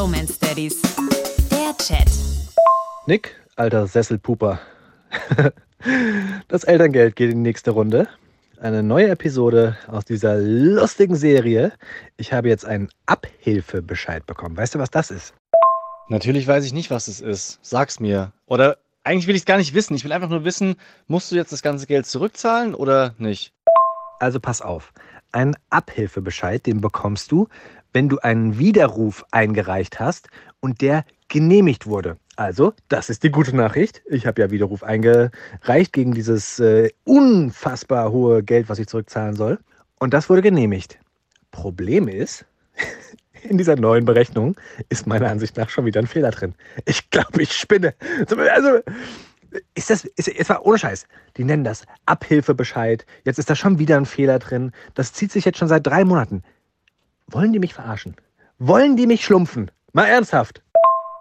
Bromance Daddies. Der Chat. Nick, alter Sesselpuper. Das Elterngeld geht in die nächste Runde. Eine neue Episode aus dieser lustigen Serie. Ich habe jetzt einen Abhilfebescheid bekommen. Weißt du, was das ist? Natürlich weiß ich nicht, was es ist. Sag's mir. Oder eigentlich will ich es gar nicht wissen. Ich will einfach nur wissen, musst du jetzt das ganze Geld zurückzahlen oder nicht? Also pass auf. Einen Abhilfebescheid, den bekommst du, wenn du einen Widerruf eingereicht hast und der genehmigt wurde. Also, das ist die gute Nachricht. Ich habe ja Widerruf eingereicht gegen dieses äh, unfassbar hohe Geld, was ich zurückzahlen soll. Und das wurde genehmigt. Problem ist, in dieser neuen Berechnung ist meiner Ansicht nach schon wieder ein Fehler drin. Ich glaube, ich spinne. Also, ist das, ist, es war ohne Scheiß. Die nennen das Abhilfebescheid. Jetzt ist da schon wieder ein Fehler drin. Das zieht sich jetzt schon seit drei Monaten. Wollen die mich verarschen? Wollen die mich schlumpfen? Mal ernsthaft.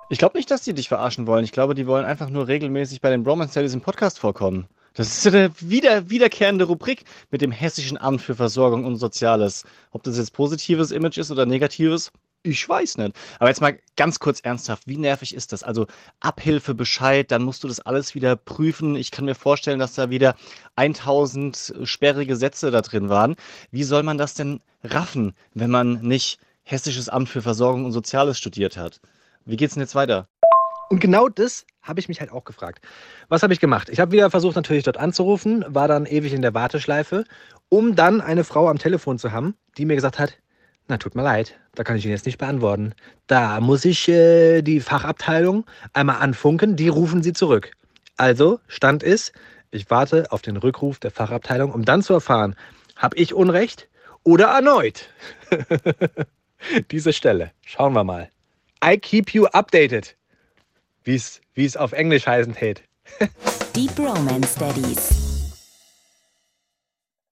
Ich glaube nicht, dass die dich verarschen wollen. Ich glaube, die wollen einfach nur regelmäßig bei den Bromance Studies im Podcast vorkommen. Das ist eine wieder, wiederkehrende Rubrik mit dem Hessischen Amt für Versorgung und Soziales. Ob das jetzt positives Image ist oder negatives, ich weiß nicht. Aber jetzt mal ganz kurz ernsthaft, wie nervig ist das? Also Abhilfebescheid, dann musst du das alles wieder prüfen. Ich kann mir vorstellen, dass da wieder 1000 sperrige Sätze da drin waren. Wie soll man das denn raffen, wenn man nicht Hessisches Amt für Versorgung und Soziales studiert hat? Wie geht's denn jetzt weiter? Und genau das habe ich mich halt auch gefragt. Was habe ich gemacht? Ich habe wieder versucht, natürlich dort anzurufen, war dann ewig in der Warteschleife, um dann eine Frau am Telefon zu haben, die mir gesagt hat, na, tut mir leid, da kann ich Ihnen jetzt nicht beantworten. Da muss ich äh, die Fachabteilung einmal anfunken, die rufen Sie zurück. Also, Stand ist, ich warte auf den Rückruf der Fachabteilung, um dann zu erfahren, habe ich Unrecht oder erneut? Diese Stelle. Schauen wir mal. I keep you updated. Wie es auf Englisch heißen tät. Die Bromance Daddies.